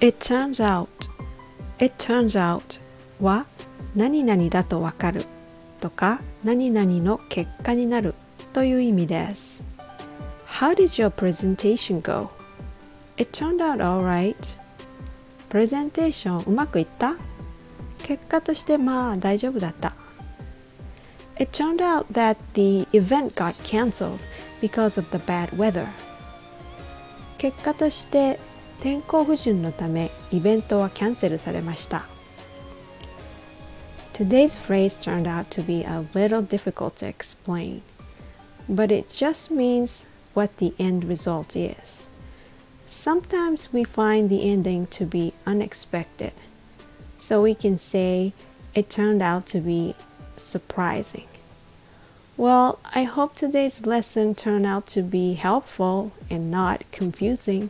It turns out It turns out は何々だとわかるとか何々の結果になるという意味です How did your presentation go? It turned out alright プレゼンテーションうまくいった結果としてまあ大丈夫だった It turned out that the event got cancelled because of the bad weather 結果として天候不順のためイベントはキャンセルされました Today's phrase turned out to be a little difficult to explain, but it just means what the end result is. Sometimes we find the ending to be unexpected, so we can say it turned out to be surprising. Well, I hope today's lesson turned out to be helpful and not confusing.